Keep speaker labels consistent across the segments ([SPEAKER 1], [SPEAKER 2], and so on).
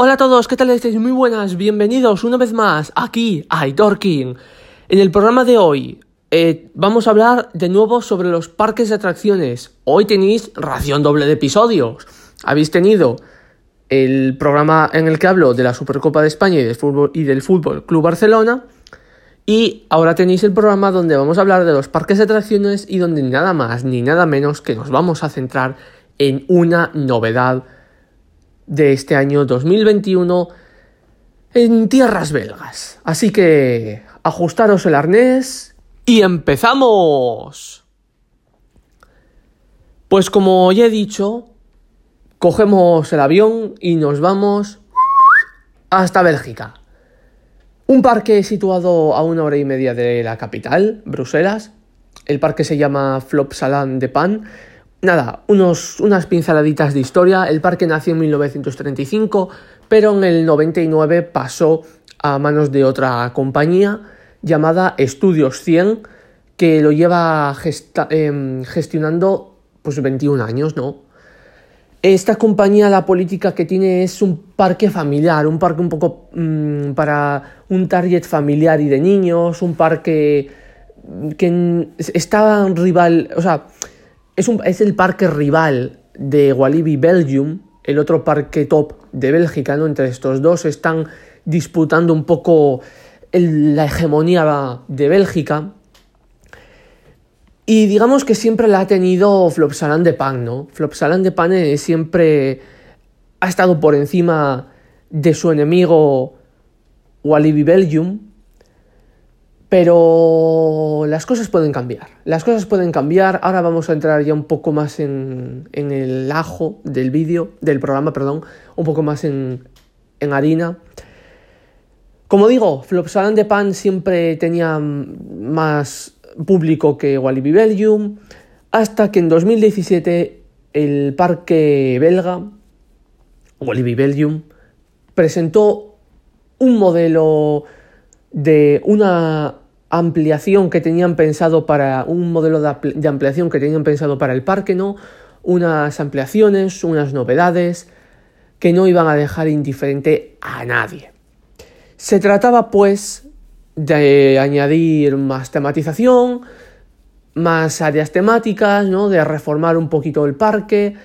[SPEAKER 1] Hola a todos, ¿qué tal estáis? Muy buenas, bienvenidos una vez más aquí a King. En el programa de hoy eh, vamos a hablar de nuevo sobre los parques de atracciones. Hoy tenéis ración doble de episodios. Habéis tenido el programa en el que hablo de la Supercopa de España y del Fútbol, y del fútbol Club Barcelona. Y ahora tenéis el programa donde vamos a hablar de los parques de atracciones y donde nada más ni nada menos que nos vamos a centrar en una novedad de este año 2021 en tierras belgas. Así que ajustaros el arnés y empezamos. Pues como ya he dicho, cogemos el avión y nos vamos hasta Bélgica. Un parque situado a una hora y media de la capital, Bruselas. El parque se llama Flopsaland de Pan Nada, unos, unas pinceladitas de historia. El parque nació en 1935, pero en el 99 pasó a manos de otra compañía llamada Estudios 100, que lo lleva em, gestionando pues 21 años, ¿no? Esta compañía, la política que tiene es un parque familiar, un parque un poco mm, para un target familiar y de niños, un parque que está rival, o sea, es, el parque rival de Walibi Belgium, el otro parque top de Bélgica, ¿no? Entre estos dos están disputando un poco la hegemonía de Bélgica. Y digamos que siempre la ha tenido Flopsaland de Pan, ¿no? Flopsaland de Pan siempre ha estado por encima de su enemigo Walibi Belgium. Pero las cosas pueden cambiar. Las cosas pueden cambiar. Ahora vamos a entrar ya un poco más en, el ajo del vídeo, del programa, perdón, un poco más en, harina. Como digo, Flopsaland de Pan siempre tenía más público que Walibi Belgium, hasta que en 2017 el parque belga, Walibi Belgium, presentó un modelo de una ampliación que tenían pensado para un modelo de, ampliación que tenían pensado para el parque, ¿no? Unas ampliaciones, unas novedades que no iban a dejar indiferente a nadie. Se trataba pues de añadir más tematización, más áreas temáticas, ¿no? de reformar un poquito el parque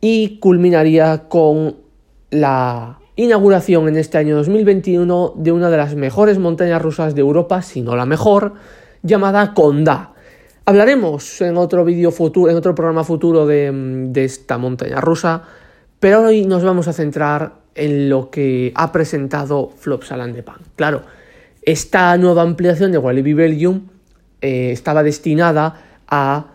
[SPEAKER 1] y culminaría con la inauguración en este año 2021 de una de las mejores montañas rusas de Europa, si no la mejor, llamada Conda. Hablaremos en otro vídeo futuro, en otro programa futuro de, esta montaña rusa, pero hoy nos vamos a centrar en lo que ha presentado Flopsaland de Pan. Claro, esta nueva ampliación de Walibi Belgium eh, estaba destinada a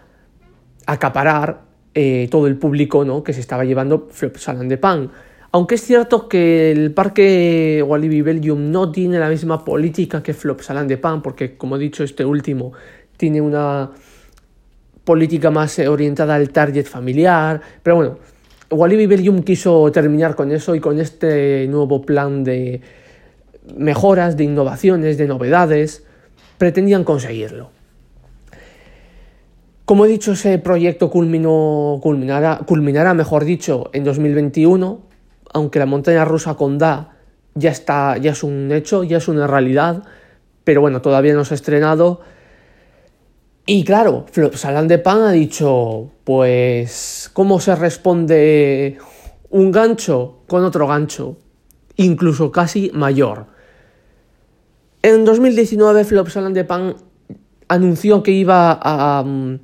[SPEAKER 1] acaparar eh, todo el público ¿no? que se estaba llevando Flopsaland de Pan aunque es cierto que el parque Walibi Belgium no tiene la misma política que Flopsaland de Pan, porque como he dicho, este último tiene una política más orientada al target familiar, pero bueno, Walibi Belgium quiso terminar con eso y con este nuevo plan de mejoras, de innovaciones, de novedades, pretendían conseguirlo. Como he dicho, ese proyecto culminará, culminará, mejor dicho, en 2021 aunque la montaña rusa con Da ya está, ya es un hecho, ya es una realidad, pero bueno, todavía no se ha estrenado. Y claro, Salan de Pan ha dicho, pues, ¿cómo se responde un gancho con otro gancho? Incluso casi mayor. En 2019, Flopsaland de Pan anunció que iba a mm,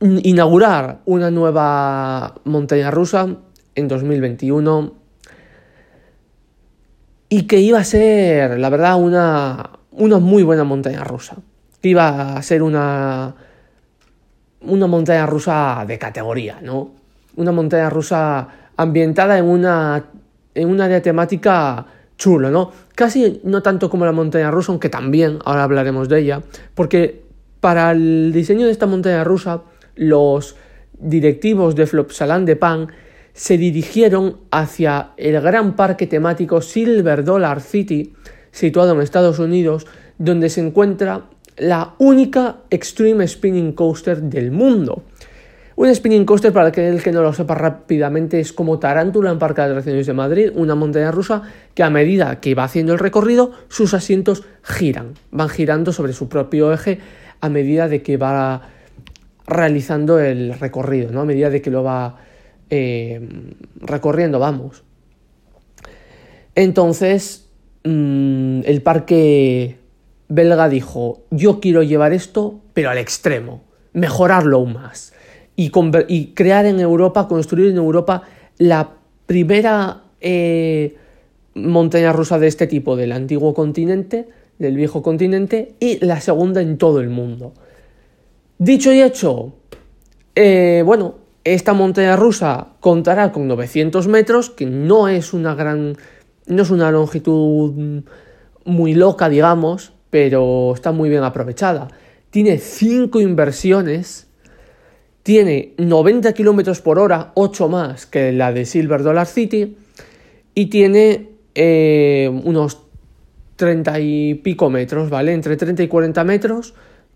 [SPEAKER 1] inaugurar una nueva montaña rusa en 2021 y que iba a ser, la verdad, una, una muy buena montaña rusa. Que iba a ser una, una montaña rusa de categoría, ¿no? Una montaña rusa ambientada en una, en una área temática chulo, ¿no? Casi no tanto como la montaña rusa, aunque también, ahora hablaremos de ella, porque para el diseño de esta montaña rusa, los directivos de Flopsaland de Pan se dirigieron hacia el gran parque temático Silver Dollar City, situado en Estados Unidos, donde se encuentra la única Extreme Spinning Coaster del mundo. Un spinning coaster, para aquel que no lo sepa rápidamente, es como Tarántula en Parque de Atracciones de Madrid, una montaña rusa que a medida que va haciendo el recorrido, sus asientos giran, van girando sobre su propio eje a medida de que va realizando el recorrido, ¿no? a medida de que lo va eh, recorriendo, vamos. Entonces, mm, el parque belga dijo, yo quiero llevar esto, pero al extremo, mejorarlo aún más y, crear en Europa, construir en Europa la primera eh, montaña rusa de este tipo del antiguo continente, del viejo continente, y la segunda en todo el mundo. Dicho y hecho, eh, bueno, esta montaña rusa contará con 900 metros, que no es una gran, no es una longitud muy loca, digamos, pero está muy bien aprovechada. Tiene cinco inversiones tiene 90 km por hora, 8 más que la de Silver Dollar City, y tiene eh, unos 30 y pico metros, ¿vale? Entre 30 y 40 metros,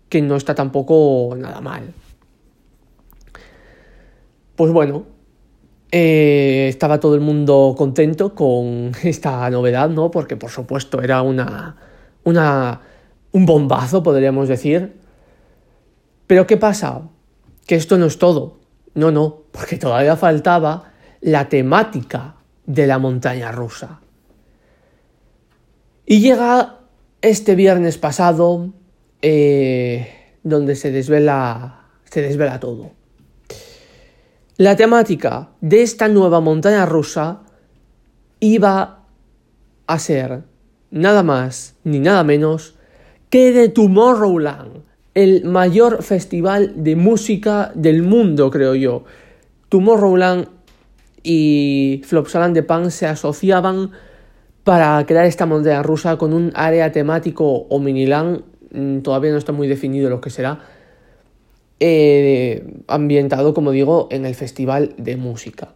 [SPEAKER 1] que no está tampoco nada mal. Pues bueno, eh, estaba todo el mundo contento con esta novedad, ¿no? Porque por supuesto era una, una, un bombazo, podríamos decir. Pero ¿qué pasa? que esto no es todo. No, no, porque todavía faltaba la temática de la montaña rusa. Y llega este viernes pasado, eh, donde se desvela, se desvela todo. La temática de esta nueva montaña rusa iba a ser nada más ni nada menos que de Tomorrowland, el mayor festival de música del mundo, creo yo. Tomorrowland y Flopsaland de Pan se asociaban para crear esta montaña rusa con un área temático o miniland, mm, todavía no está muy definido lo que será, eh, ambientado, como digo, en el festival de música.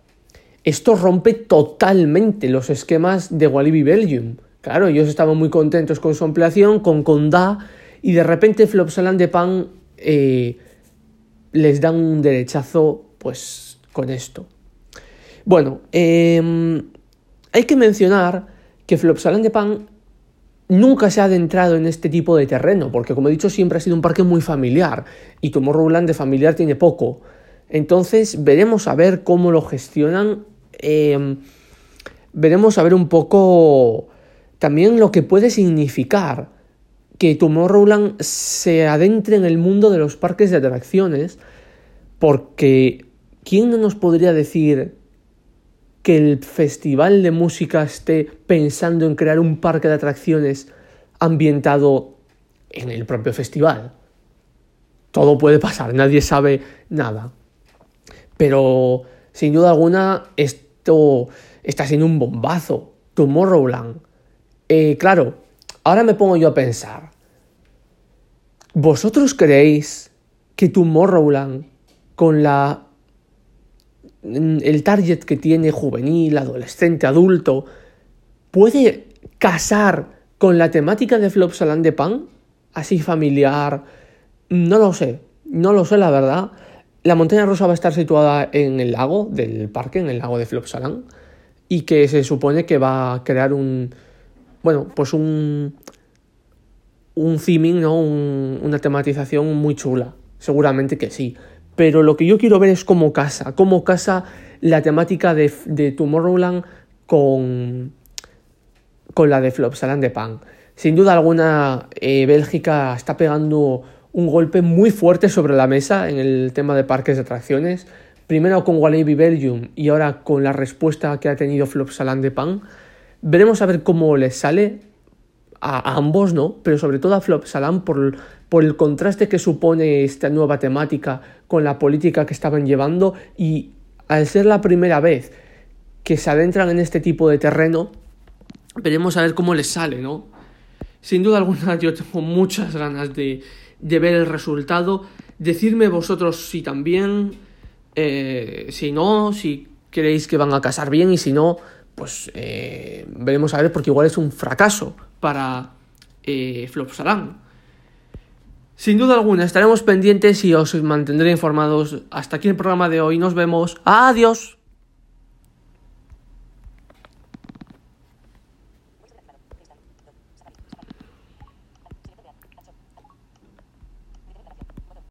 [SPEAKER 1] Esto rompe totalmente los esquemas de Walibi Belgium. Claro, ellos estaban muy contentos con su ampliación, con Conda y de repente Flopsaland de Pan eh, les dan un derechazo pues con esto. Bueno, em, hay que mencionar que Flopsaland de Pan nunca se ha adentrado en este tipo de terreno, porque como he dicho siempre ha sido un parque muy familiar y Tomorrowland de familiar tiene poco. Entonces veremos a ver cómo lo gestionan. Em, veremos a ver un poco también lo que puede significar que Tomorrowland se adentre en el mundo de los parques de atracciones, porque ¿quién no nos podría decir que el festival de música esté pensando en crear un parque de atracciones ambientado en el propio festival? Todo puede pasar, nadie sabe nada. Pero sin duda alguna esto está siendo un bombazo. Tomorrowland. Eh, claro, ahora me pongo yo a pensar. ¿Vosotros creéis que Tomorrowland, con la el target que tiene juvenil, adolescente, adulto, puede casar con la temática de Flopsaland de Pan? Así familiar. No lo sé, no lo sé la verdad. La montaña rosa va a estar situada en el lago del parque, en el lago de Flopsaland, y que se supone que va a crear un, bueno, pues un, un theming, ¿no? una tematización muy chula. Seguramente que sí. Pero lo que yo quiero ver es cómo casa, cómo casa la temática de, de Tomorrowland con, con la de Flopsaland de Pan. Sin duda alguna, eh, Bélgica está pegando un golpe muy fuerte sobre la mesa en el tema de parques de atracciones. Primero con Walibi Belgium y ahora con la respuesta que ha tenido Flopsaland de Pan. Veremos a ver cómo les sale a, ambos, ¿no? Pero sobre todo a Flopsaland por, por el contraste que supone esta nueva temática con la política que estaban llevando y al ser la primera vez que se adentran en este tipo de terreno, veremos a ver cómo les sale, ¿no? Sin duda alguna yo tengo muchas ganas de, de ver el resultado. Decidme vosotros si también, eh, si no, si creéis que van a casar bien y si no, pues eh, veremos a ver porque igual es un fracaso para eh, Flopsaland. Sin duda alguna, estaremos pendientes y os mantendré informados. Hasta aquí el programa de hoy. Nos vemos. Adiós.